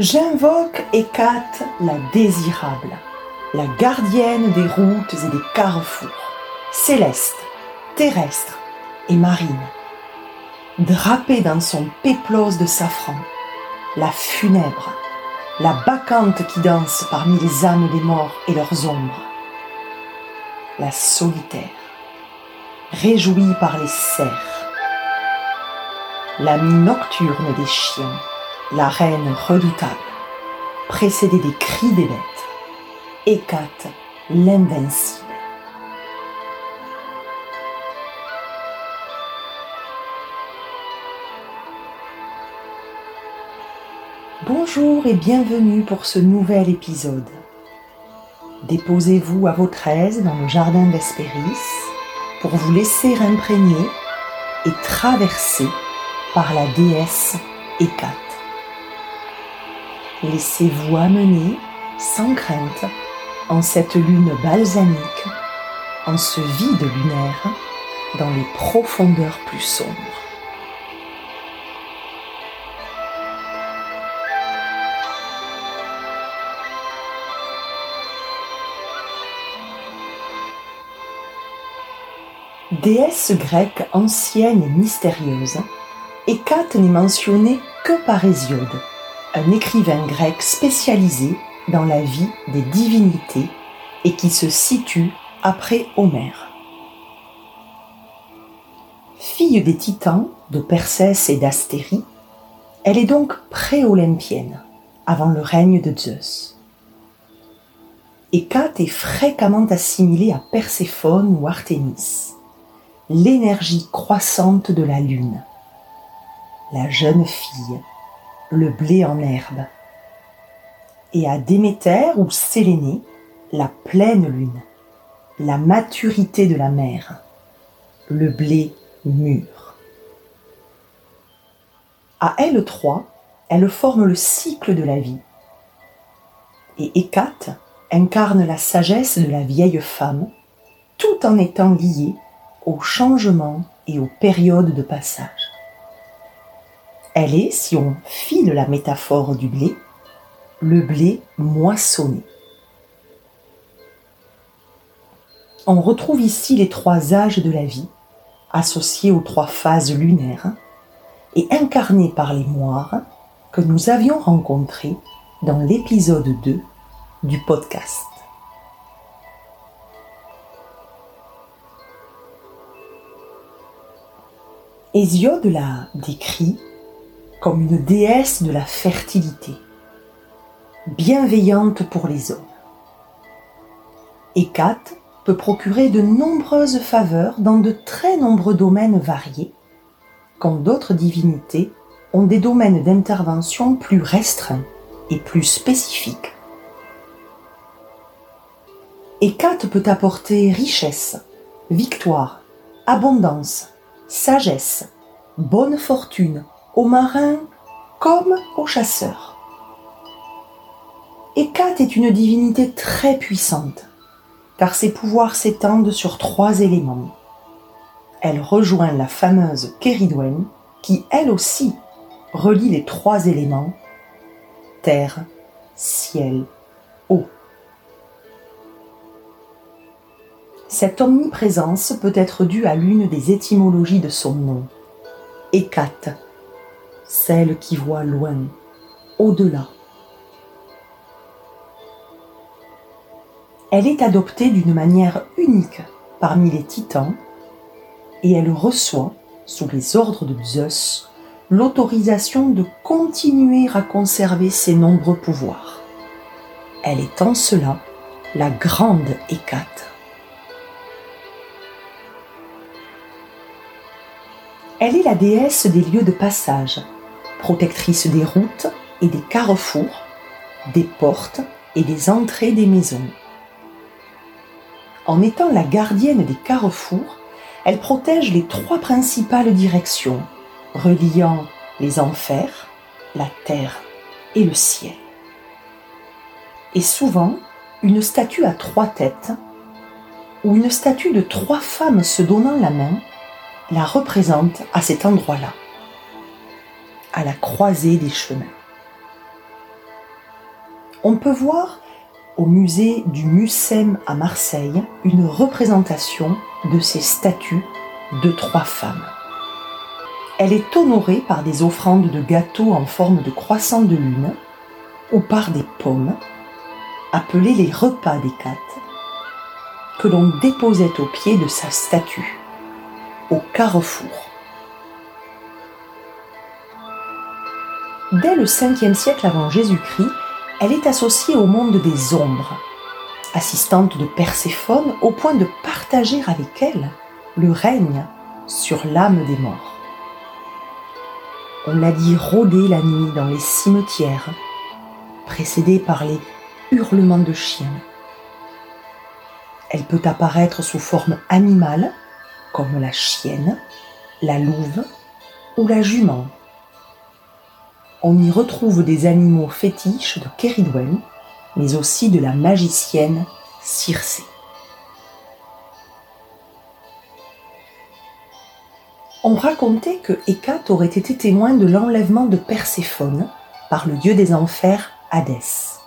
J'invoque Hécate la désirable, la gardienne des routes et des carrefours, céleste, terrestre et marine. Drapée dans son péplos de safran, la funèbre, la bacchante qui danse parmi les âmes des morts et leurs ombres, la solitaire, réjouie par les cerfs, l'amie nocturne des chiens, la reine redoutable, précédée des cris des bêtes, Hécate l'invincible. Bonjour et bienvenue pour ce nouvel épisode. Déposez-vous à votre aise dans le jardin d'Hespéris pour vous laisser imprégner et traverser par la déesse Hécate. Laissez-vous amener sans crainte en cette lune balsamique, en ce vide lunaire, dans les profondeurs plus sombres. Déesse grecque ancienne et mystérieuse, Hécate n'est mentionnée que par Hésiode, un écrivain grec spécialisé dans la vie des divinités et qui se situe après Homère. Fille des titans, de Persès et d'Astérie, elle est donc pré-olympienne, avant le règne de Zeus. Hécate est fréquemment assimilée à Perséphone ou Artémis l'énergie croissante de la lune. La jeune fille, le blé en herbe. Et à Déméter ou Sélénée, la pleine lune, la maturité de la mer, le blé mûr. À elle trois, elle forme le cycle de la vie. Et Hécate incarne la sagesse de la vieille femme, tout en étant liée aux changements et aux périodes de passage. Elle est, si on file la métaphore du blé, le blé moissonné. On retrouve ici les trois âges de la vie, associés aux trois phases lunaires et incarnés par les moires que nous avions rencontrés dans l'épisode 2 du podcast. Hésiode la décrit comme une déesse de la fertilité, bienveillante pour les hommes. Hécate peut procurer de nombreuses faveurs dans de très nombreux domaines variés, quand d'autres divinités ont des domaines d'intervention plus restreints et plus spécifiques. Hécate peut apporter richesse, victoire, abondance, sagesse, bonne fortune aux marins comme aux chasseurs. Hécate est une divinité très puissante, car ses pouvoirs s'étendent sur trois éléments. Elle rejoint la fameuse Kéridwen, qui elle aussi relie les trois éléments terre, ciel, eau. Cette omniprésence peut être due à l'une des étymologies de son nom, Hécate, celle qui voit loin, au-delà. Elle est adoptée d'une manière unique parmi les titans et elle reçoit, sous les ordres de Zeus, l'autorisation de continuer à conserver ses nombreux pouvoirs. Elle est en cela la grande Hécate. Elle est la déesse des lieux de passage, protectrice des routes et des carrefours, des portes et des entrées des maisons. En étant la gardienne des carrefours, elle protège les trois principales directions, reliant les enfers, la terre et le ciel. Et souvent, une statue à trois têtes, ou une statue de trois femmes se donnant la main, la représente à cet endroit-là, à la croisée des chemins. On peut voir au musée du Mucem à Marseille une représentation de ces statues de trois femmes. Elle est honorée par des offrandes de gâteaux en forme de croissant de lune ou par des pommes, appelées les repas des quatre, que l'on déposait au pied de sa statue, au carrefour. Dès le 5e siècle avant Jésus-Christ, elle est associée au monde des ombres, assistante de Perséphone au point de partager avec elle le règne sur l'âme des morts. On l'a dit rôder la nuit dans les cimetières, précédée par les hurlements de chiens. Elle peut apparaître sous forme animale, comme la chienne, la louve ou la jument on y retrouve des animaux fétiches de Keridwen, mais aussi de la magicienne Circé. On racontait que Hécate aurait été témoin de l'enlèvement de Perséphone par le dieu des enfers Hadès,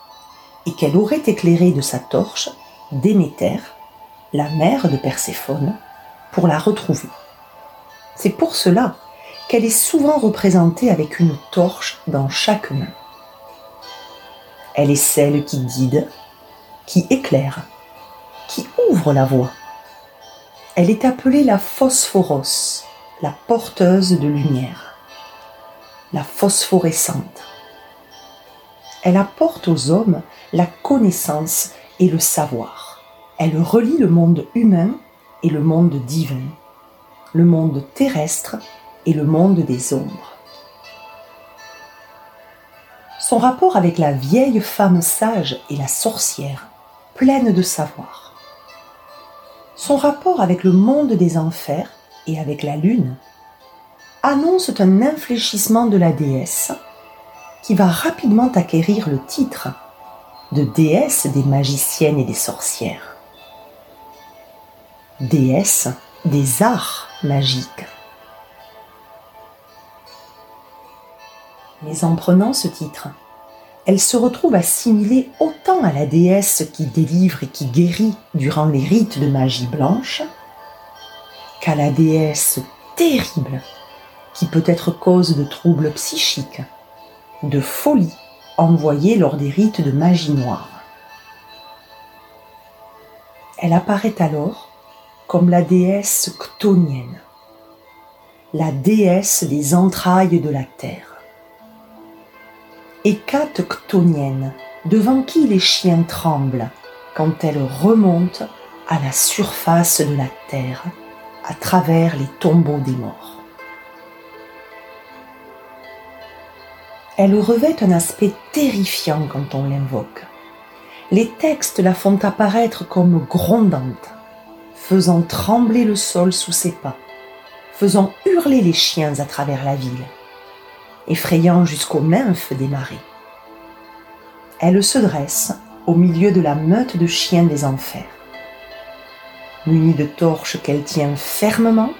et qu'elle aurait éclairé de sa torche Déméter, la mère de Perséphone, pour la retrouver. C'est pour cela qu'elle est souvent représentée avec une torche dans chaque main. Elle est celle qui guide, qui éclaire, qui ouvre la voie. Elle est appelée la phosphoros, la porteuse de lumière, la phosphorescente. Elle apporte aux hommes la connaissance et le savoir. Elle relie le monde humain et le monde divin, le monde terrestre et le monde des ombres. Son rapport avec la vieille femme sage et la sorcière, pleine de savoir. Son rapport avec le monde des enfers et avec la lune annonce un infléchissement de la déesse qui va rapidement acquérir le titre de déesse des magiciennes et des sorcières. Déesse des arts magiques. Mais en prenant ce titre, elle se retrouve assimilée autant à la déesse qui délivre et qui guérit durant les rites de magie blanche, qu'à la déesse terrible qui peut être cause de troubles psychiques, de folie envoyée lors des rites de magie noire. Elle apparaît alors comme la déesse ctonienne, la déesse des entrailles de la terre Hécate ctonienne, devant qui les chiens tremblent quand elle remonte à la surface de la terre à travers les tombeaux des morts. Elle revêt un aspect terrifiant quand on l'invoque. Les textes la font apparaître comme grondante, faisant trembler le sol sous ses pas, faisant hurler les chiens à travers la ville effrayant jusqu'aux nymphes des marées. Elle se dresse au milieu de la meute de chiens des enfers. Munie de torches qu'elle tient fermement,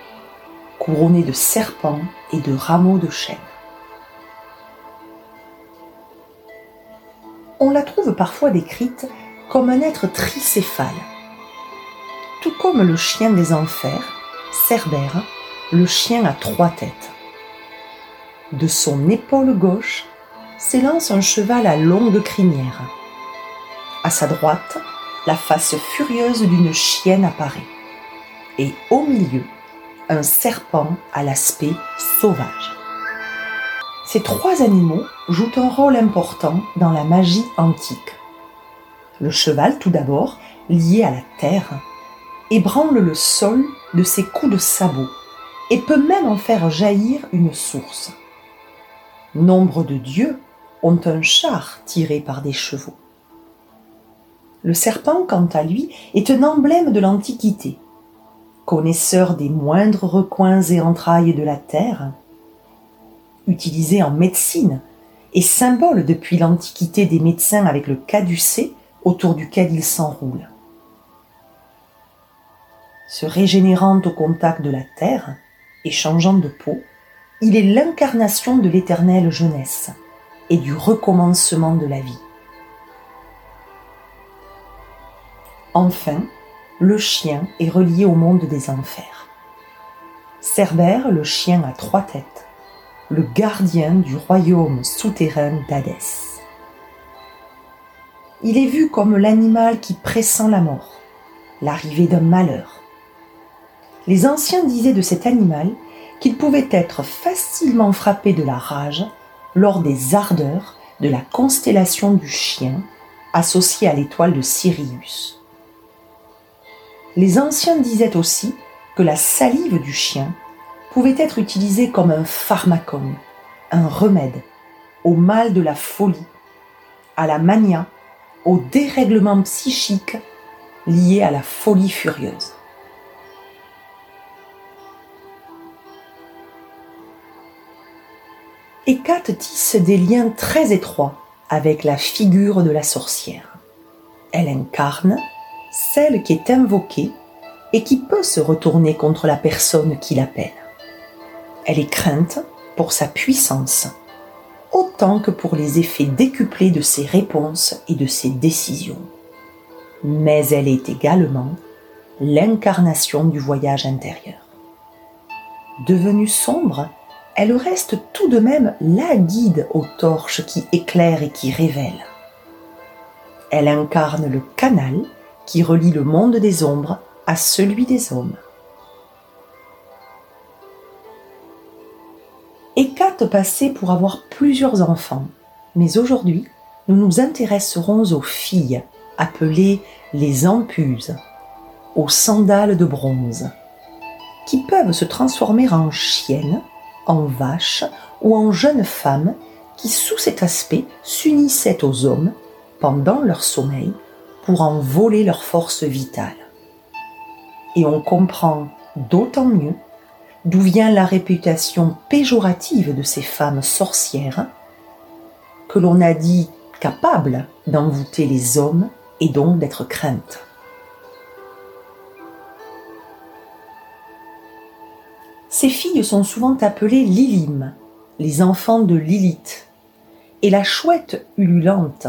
couronnée de serpents et de rameaux de chêne. On la trouve parfois décrite comme un être tricéphale, tout comme le chien des enfers, Cerbère, le chien à trois têtes. De son épaule gauche s'élance un cheval à longue crinière. À sa droite, la face furieuse d'une chienne apparaît. Et au milieu, un serpent à l'aspect sauvage. Ces trois animaux jouent un rôle important dans la magie antique. Le cheval, tout d'abord, lié à la terre, ébranle le sol de ses coups de sabot et peut même en faire jaillir une source. Nombre de dieux ont un char tiré par des chevaux. Le serpent, quant à lui, est un emblème de l'Antiquité. Connaisseur des moindres recoins et entrailles de la terre, utilisé en médecine et symbole depuis l'Antiquité des médecins avec le caducée autour duquel il s'enroule. Se régénérant au contact de la terre et changeant de peau, il est l'incarnation de l'éternelle jeunesse et du recommencement de la vie. Enfin, le chien est relié au monde des enfers. Cerbère, le chien à trois têtes, le gardien du royaume souterrain d'Hadès. Il est vu comme l'animal qui pressent la mort, l'arrivée d'un malheur. Les anciens disaient de cet animal qu'il pouvait être facilement frappé de la rage lors des ardeurs de la constellation du chien associée à l'étoile de Sirius. Les anciens disaient aussi que la salive du chien pouvait être utilisée comme un pharmacone, un remède au mal de la folie, à la mania, au dérèglement psychique lié à la folie furieuse. Hécate tisse des liens très étroits avec la figure de la sorcière. Elle incarne celle qui est invoquée et qui peut se retourner contre la personne qui l'appelle. Elle est crainte pour sa puissance, autant que pour les effets décuplés de ses réponses et de ses décisions. Mais elle est également l'incarnation du voyage intérieur. Devenue sombre, elle reste tout de même la guide aux torches qui éclairent et qui révèlent. Elle incarne le canal qui relie le monde des ombres à celui des hommes. Hécate passait pour avoir plusieurs enfants, mais aujourd'hui, nous nous intéresserons aux filles, appelées les empuses, aux sandales de bronze, qui peuvent se transformer en chiennes en vaches ou en jeunes femmes qui, sous cet aspect, s'unissaient aux hommes pendant leur sommeil pour en voler leur force vitale. Et on comprend d'autant mieux d'où vient la réputation péjorative de ces femmes sorcières que l'on a dit capables d'envoûter les hommes et donc d'être craintes. Ces filles sont souvent appelées Lilim, les enfants de Lilith, et la chouette ululante,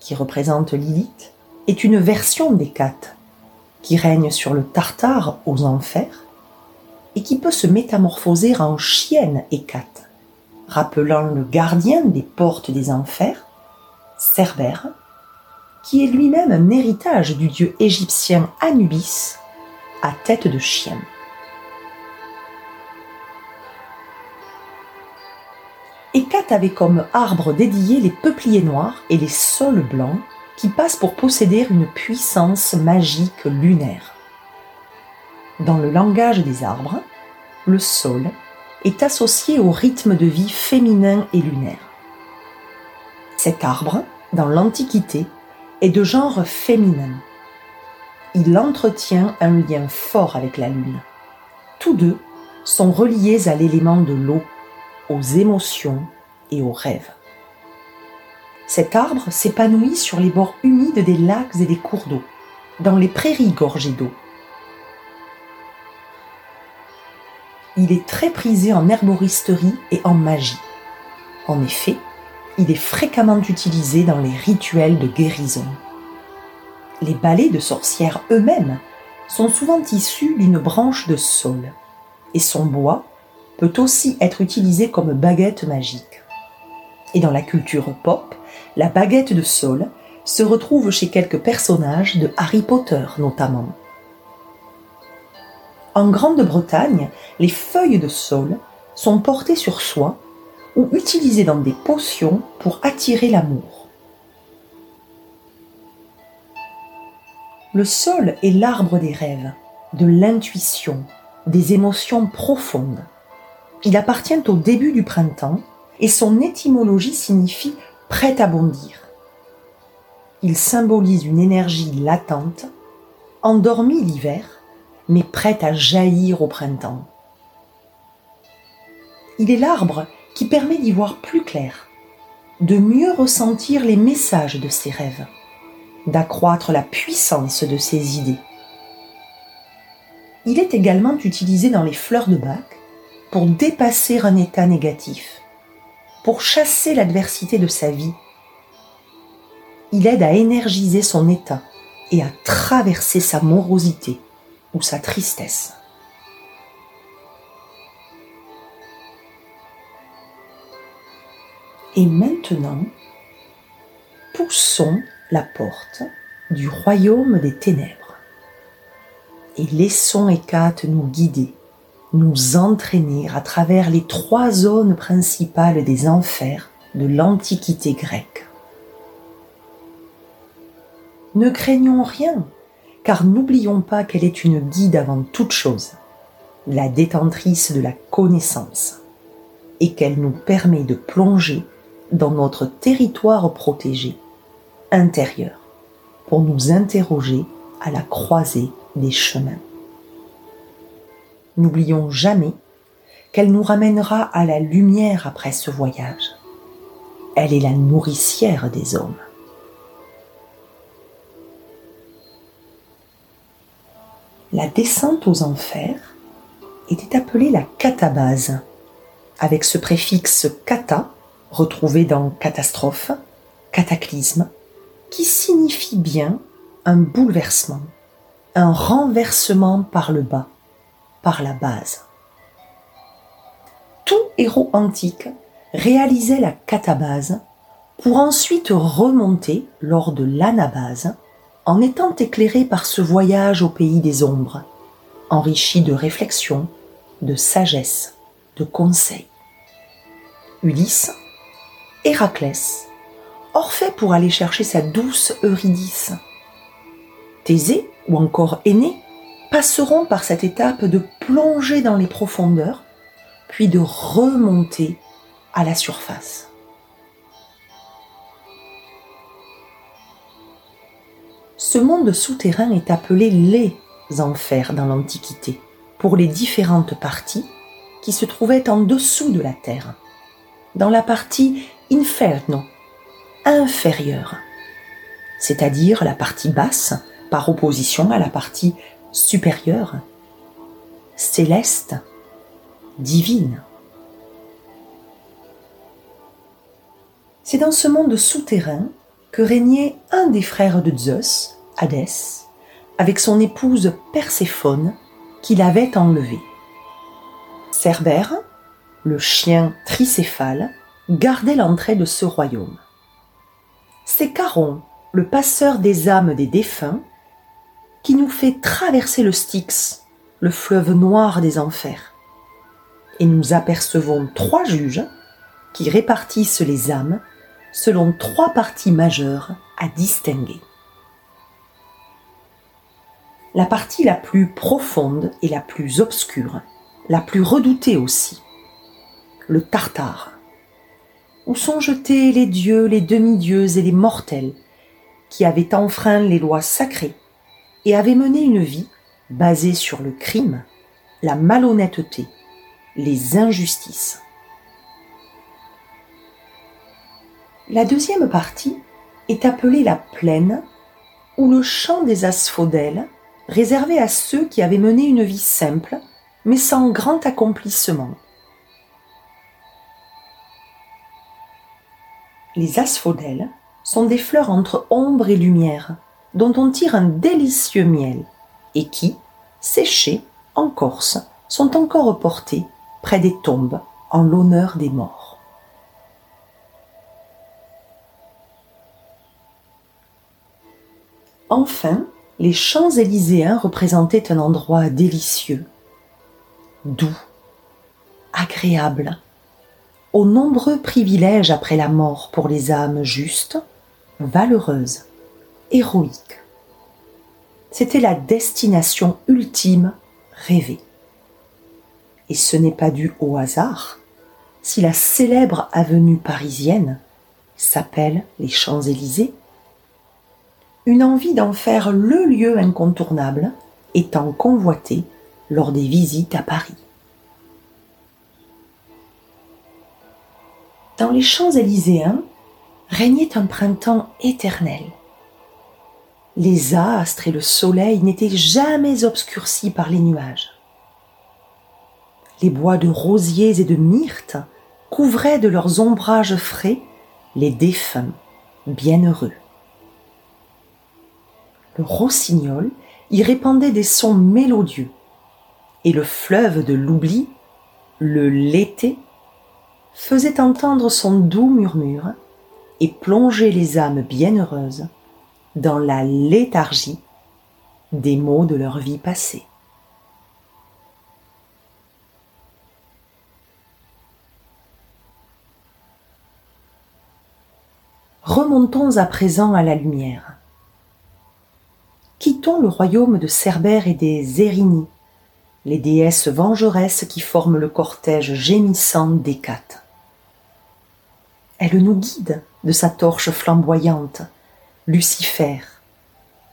qui représente Lilith, est une version d'Hécate, qui règne sur le Tartare aux enfers, et qui peut se métamorphoser en chienne Hécate, rappelant le gardien des portes des enfers, Cerbère, qui est lui-même un héritage du dieu égyptien Anubis à tête de chien. Hécate avait comme arbre dédié les peupliers noirs et les saules blancs qui passent pour posséder une puissance magique lunaire. Dans le langage des arbres, le saule est associé au rythme de vie féminin et lunaire. Cet arbre, dans l'Antiquité, est de genre féminin. Il entretient un lien fort avec la lune. Tous deux sont reliés à l'élément de l'eau aux émotions et aux rêves. Cet arbre s'épanouit sur les bords humides des lacs et des cours d'eau, dans les prairies gorgées d'eau. Il est très prisé en herboristerie et en magie. En effet, il est fréquemment utilisé dans les rituels de guérison. Les balais de sorcières eux-mêmes sont souvent issus d'une branche de saule, et son bois peut aussi être utilisé comme baguette magique. Et dans la culture pop, la baguette de Saul se retrouve chez quelques personnages de Harry Potter notamment. En Grande-Bretagne, les feuilles de saule sont portées sur soi ou utilisées dans des potions pour attirer l'amour. Le sol est l'arbre des rêves, de l'intuition, des émotions profondes. Il appartient au début du printemps et son étymologie signifie prête à bondir. Il symbolise une énergie latente, endormie l'hiver, mais prête à jaillir au printemps. Il est l'arbre qui permet d'y voir plus clair, de mieux ressentir les messages de ses rêves, d'accroître la puissance de ses idées. Il est également utilisé dans les fleurs de bac pour dépasser un état négatif, pour chasser l'adversité de sa vie. Il aide à énergiser son état et à traverser sa morosité ou sa tristesse. Et maintenant, poussons la porte du royaume des ténèbres et laissons Hécate nous guider, nous entraîner à travers les trois zones principales des enfers de l'Antiquité grecque. Ne craignons rien, car n'oublions pas qu'elle est une guide avant toute chose, la détentrice de la connaissance, et qu'elle nous permet de plonger dans notre territoire protégé, intérieur, pour nous interroger à la croisée des chemins. N'oublions jamais qu'elle nous ramènera à la lumière après ce voyage. Elle est la nourricière des hommes. La descente aux enfers était appelée la catabase, avec ce préfixe kata retrouvé dans catastrophe, cataclysme, qui signifie bien un bouleversement, un renversement par le bas, par la base. Tout héros antique réalisait la catabase pour ensuite remonter lors de l'anabase en étant éclairé par ce voyage au pays des ombres, enrichi de réflexion, de sagesse, de conseils. Ulysse Héraclès, Orphée pour aller chercher sa douce Eurydice. Thésée ou encore Aînée passeront par cette étape de plonger dans les profondeurs, puis de remonter à la surface. Ce monde souterrain est appelé les enfers dans l'Antiquité, pour les différentes parties qui se trouvaient en dessous de la terre. Dans la partie inferno, inférieur, c'est-à-dire la partie basse par opposition à la partie supérieure, céleste, divine. C'est dans ce monde souterrain que régnait un des frères de Zeus, Hadès, avec son épouse Perséphone, qu'il avait enlevé. Cerbère, le chien tricéphale, gardait l'entrée de ce royaume. C'est Caron, le passeur des âmes des défunts, qui nous fait traverser le Styx, le fleuve noir des enfers. Et nous apercevons trois juges qui répartissent les âmes selon trois parties majeures à distinguer. La partie la plus profonde et la plus obscure, la plus redoutée aussi, le Tartare, où sont jetés les dieux, les demi-dieux et les mortels qui avaient enfreint les lois sacrées et avaient mené une vie basée sur le crime, la malhonnêteté, les injustices. La deuxième partie est appelée la plaine ou le champ des asphodèles, réservé à ceux qui avaient mené une vie simple, mais sans grand accomplissement, Les asphodèles sont des fleurs entre ombre et lumière, dont on tire un délicieux miel, et qui, séchées en Corse, sont encore portées près des tombes en l'honneur des morts. Enfin, les champs élyséens représentaient un endroit délicieux, doux, agréable, aux nombreux privilèges après la mort pour les âmes justes, valeureuses, héroïques. C'était la destination ultime rêvée. Et ce n'est pas dû au hasard si la célèbre avenue parisienne s'appelle les Champs-Élysées. Une envie d'en faire le lieu incontournable étant convoitée lors des visites à Paris. dans les champs élyséens régnait un printemps éternel. Les astres et le soleil n'étaient jamais obscurcis par les nuages. Les bois de rosiers et de myrtes couvraient de leurs ombrages frais les défunts bienheureux. Le rossignol y répandait des sons mélodieux, et le fleuve de l'oubli, le Lété, faisait entendre son doux murmure et plongeait les âmes bienheureuses dans la léthargie des mots de leur vie passée. Remontons à présent à la lumière. Quittons le royaume de Cerbère et des Érinies, les déesses vengeresses qui forment le cortège gémissant d'Hécate. Elle nous guide de sa torche flamboyante, Lucifer,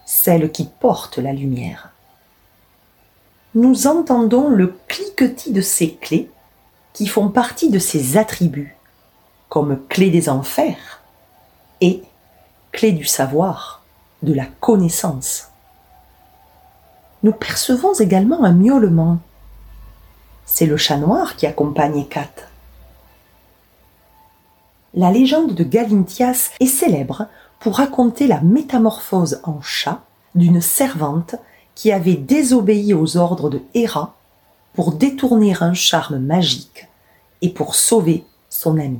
celle qui porte la lumière. Nous entendons le cliquetis de ses clés qui font partie de ses attributs, comme clé des enfers et clé du savoir, de la connaissance. Nous percevons également un miaulement. C'est le chat noir qui accompagne Hécate. La légende de Galinthias est célèbre pour raconter la métamorphose en chat d'une servante qui avait désobéi aux ordres de Héra pour détourner un charme magique et pour sauver son ami.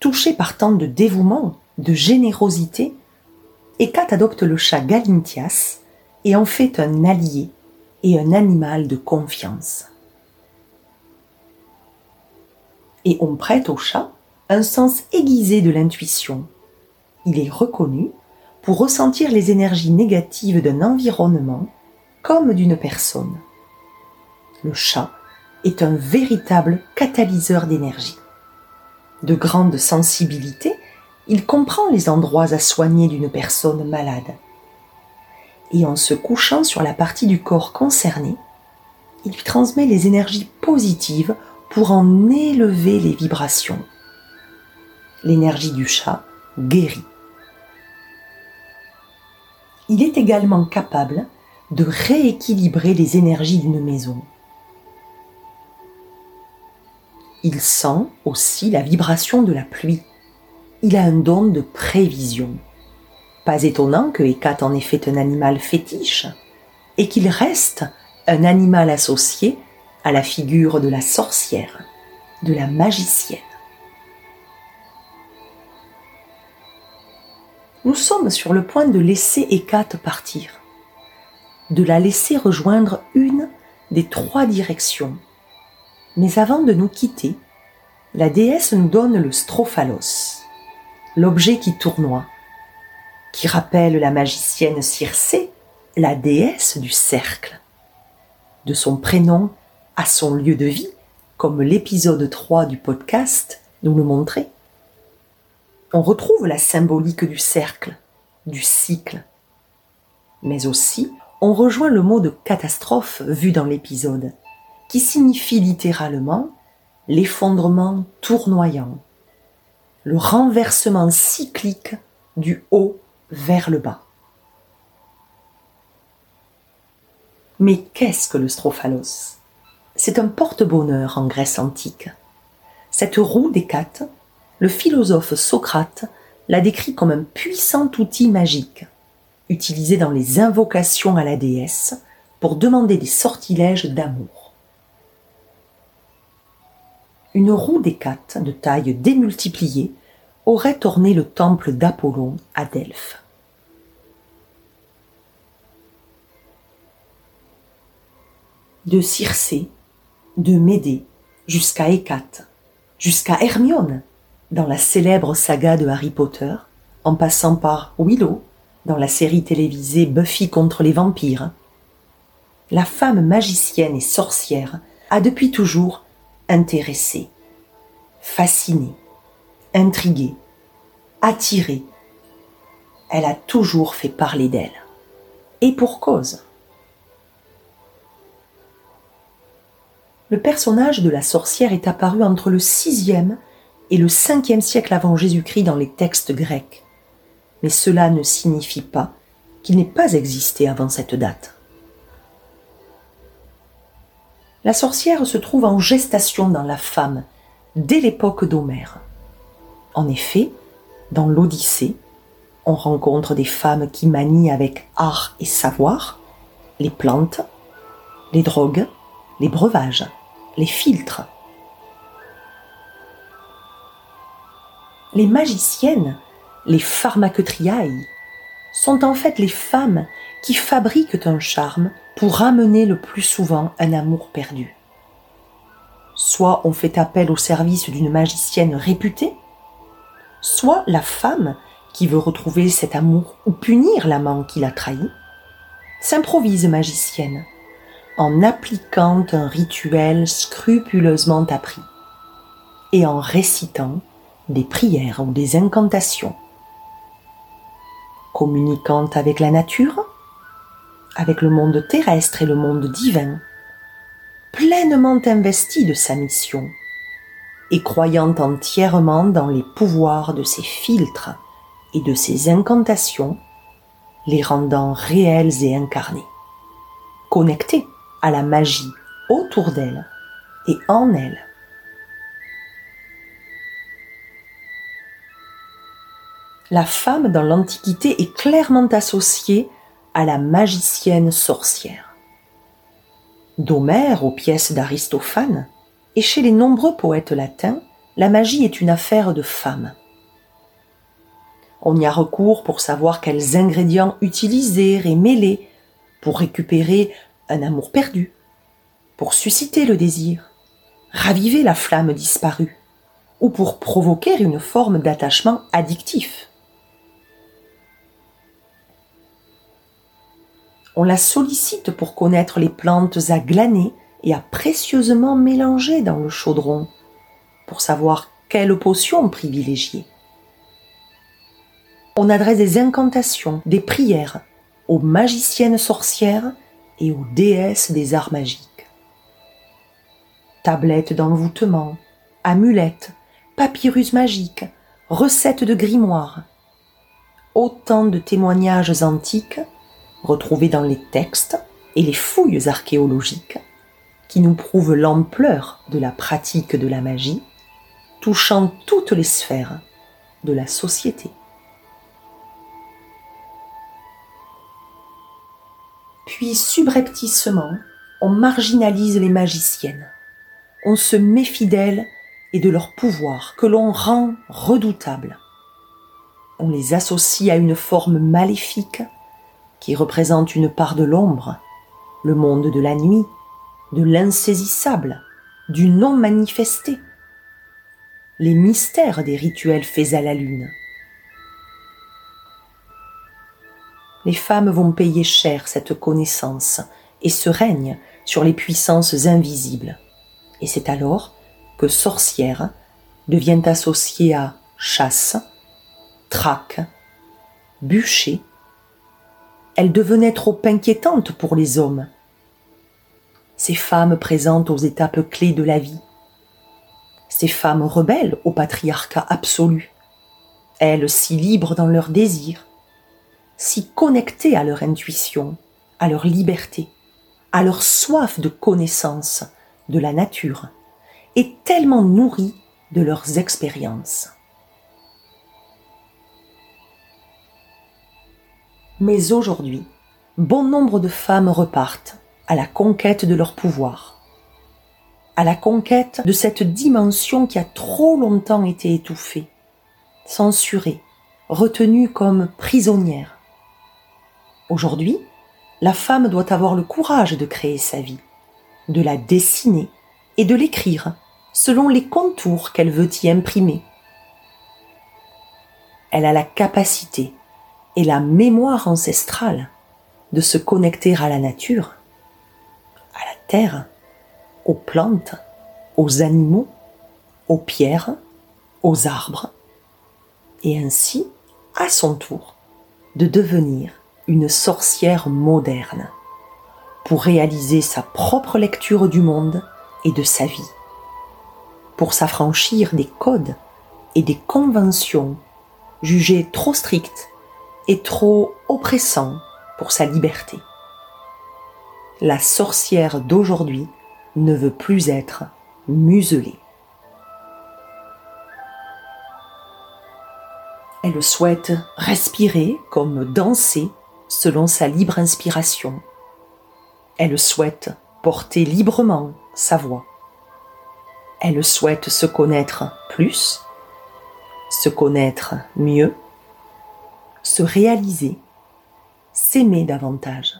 Touché par tant de dévouement, de générosité, Hécate adopte le chat Galinthias et en fait un allié et un animal de confiance. Et on prête au chat un sens aiguisé de l'intuition. Il est reconnu pour ressentir les énergies négatives d'un environnement comme d'une personne. Le chat est un véritable catalyseur d'énergie. De grande sensibilité, il comprend les endroits à soigner d'une personne malade. Et en se couchant sur la partie du corps concernée, il lui transmet les énergies positives pour en élever les vibrations. L'énergie du chat guérit il est également capable de rééquilibrer les énergies d'une maison. Il sent aussi la vibration de la pluie. Il a un don de prévision. Pas étonnant que Hécate en ait fait un animal fétiche et qu'il reste un animal associé à la figure de la sorcière, de la magicienne. Nous sommes sur le point de laisser Hécate partir, de la laisser rejoindre une des trois directions. Mais avant de nous quitter, la déesse nous donne le strophalos, l'objet qui tournoie, qui rappelle la magicienne Circé, la déesse du cercle. De son prénom à son lieu de vie, comme l'épisode 3 du podcast nous le montrait on retrouve la symbolique du cercle, du cycle. Mais aussi, on rejoint le mot de catastrophe vu dans l'épisode, qui signifie littéralement l'effondrement tournoyant, le renversement cyclique du haut vers le bas. Mais qu'est-ce que le strophalos? C'est un porte-bonheur en Grèce antique. Cette roue d'Hécate le philosophe Socrate l'a décrit comme un puissant outil magique, utilisé dans les invocations à la déesse pour demander des sortilèges d'amour. Une roue d'Hécate de taille démultipliée aurait orné le temple d'Apollon à Delphes. De Circé, de Médée jusqu'à Hécate, jusqu'à Hermione, dans la célèbre saga de Harry Potter, en passant par Willow dans la série télévisée Buffy contre les vampires. La femme magicienne et sorcière a depuis toujours intéressé, fasciné, intrigué, attiré. Elle a toujours fait parler d'elle. Et pour cause. Le personnage de la sorcière est apparu entre le sixième et le 5 siècle avant Jésus-Christ dans les textes grecs. Mais cela ne signifie pas qu'il n'ait pas existé avant cette date. La sorcière se trouve en gestation dans la femme dès l'époque d'Homère. En effet, dans l'Odyssée, on rencontre des femmes qui manient avec art et savoir les plantes, les drogues, les breuvages, les filtres. Les magiciennes, les pharmacotriailles, sont en fait les femmes qui fabriquent un charme pour ramener le plus souvent un amour perdu. Soit on fait appel au service d'une magicienne réputée, soit la femme qui veut retrouver cet amour ou punir l'amant qui l'a trahi, s'improvise magicienne en appliquant un rituel scrupuleusement appris et en récitant des prières ou des incantations communiquant avec la nature, avec le monde terrestre et le monde divin, pleinement investi de sa mission et croyant entièrement dans les pouvoirs de ses filtres et de ses incantations, les rendant réels et incarnés, connectés à la magie autour d'elle et en elle. La femme dans l'Antiquité est clairement associée à la magicienne sorcière. D'Homère aux pièces d'Aristophane, et chez les nombreux poètes latins, la magie est une affaire de femmes. On y a recours pour savoir quels ingrédients utiliser et mêler pour récupérer un amour perdu, pour susciter le désir, raviver la flamme disparue, ou pour provoquer une forme d'attachement addictif. On la sollicite pour connaître les plantes à glaner et à précieusement mélanger dans le chaudron, pour savoir quelle potion privilégier. On adresse des incantations, des prières aux magiciennes sorcières et aux déesses des arts magiques. Tablettes d'envoûtement, amulettes, papyrus magiques, recettes de grimoires, autant de témoignages antiques retrouvés dans les textes et les fouilles archéologiques qui nous prouvent l'ampleur de la pratique de la magie, touchant toutes les sphères de la société. Puis subrepticement, on marginalise les magiciennes. On se méfie d'elles et de leur pouvoir que l'on rend redoutable. On les associe à une forme maléfique qui représente une part de l'ombre, le monde de la nuit, de l'insaisissable, du non manifesté, les mystères des rituels faits à la lune. Les femmes vont payer cher cette connaissance et ce règne sur les puissances invisibles. Et c'est alors que sorcière devient associée à chasse, traque, bûcher, elle devenait trop inquiétante pour les hommes. Ces femmes présentes aux étapes clés de la vie, ces femmes rebelles au patriarcat absolu, elles si libres dans leurs désirs, si connectées à leur intuition, à leur liberté, à leur soif de connaissance de la nature, et tellement nourries de leurs expériences. Mais aujourd'hui, bon nombre de femmes repartent à la conquête de leur pouvoir, à la conquête de cette dimension qui a trop longtemps été étouffée, censurée, retenue comme prisonnière. Aujourd'hui, la femme doit avoir le courage de créer sa vie, de la dessiner et de l'écrire selon les contours qu'elle veut y imprimer. Elle a la capacité et la mémoire ancestrale de se connecter à la nature, à la terre, aux plantes, aux animaux, aux pierres, aux arbres, et ainsi, à son tour, de devenir une sorcière moderne pour réaliser sa propre lecture du monde et de sa vie, pour s'affranchir des codes et des conventions jugées trop strictes est trop oppressant pour sa liberté. La sorcière d'aujourd'hui ne veut plus être muselée. Elle souhaite respirer comme danser selon sa libre inspiration. Elle souhaite porter librement sa voix. Elle souhaite se connaître plus, se connaître mieux, se réaliser, s'aimer davantage.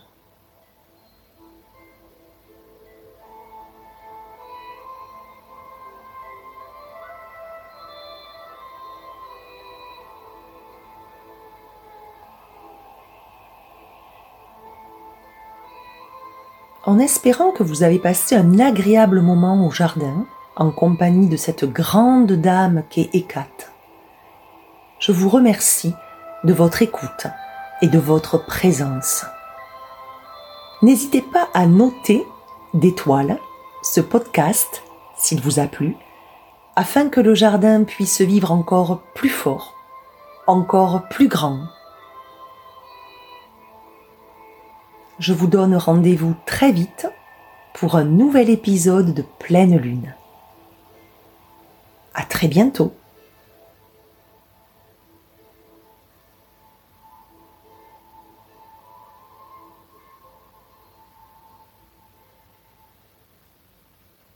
En espérant que vous avez passé un agréable moment au jardin, en compagnie de cette grande dame qu'est Hécate, je vous remercie de votre écoute et de votre présence. N'hésitez pas à noter d'étoiles ce podcast s'il vous a plu, afin que le jardin puisse vivre encore plus fort, encore plus grand je vous donne rendez-vous très vite pour un nouvel épisode de Pleine Lune. À très bientôt!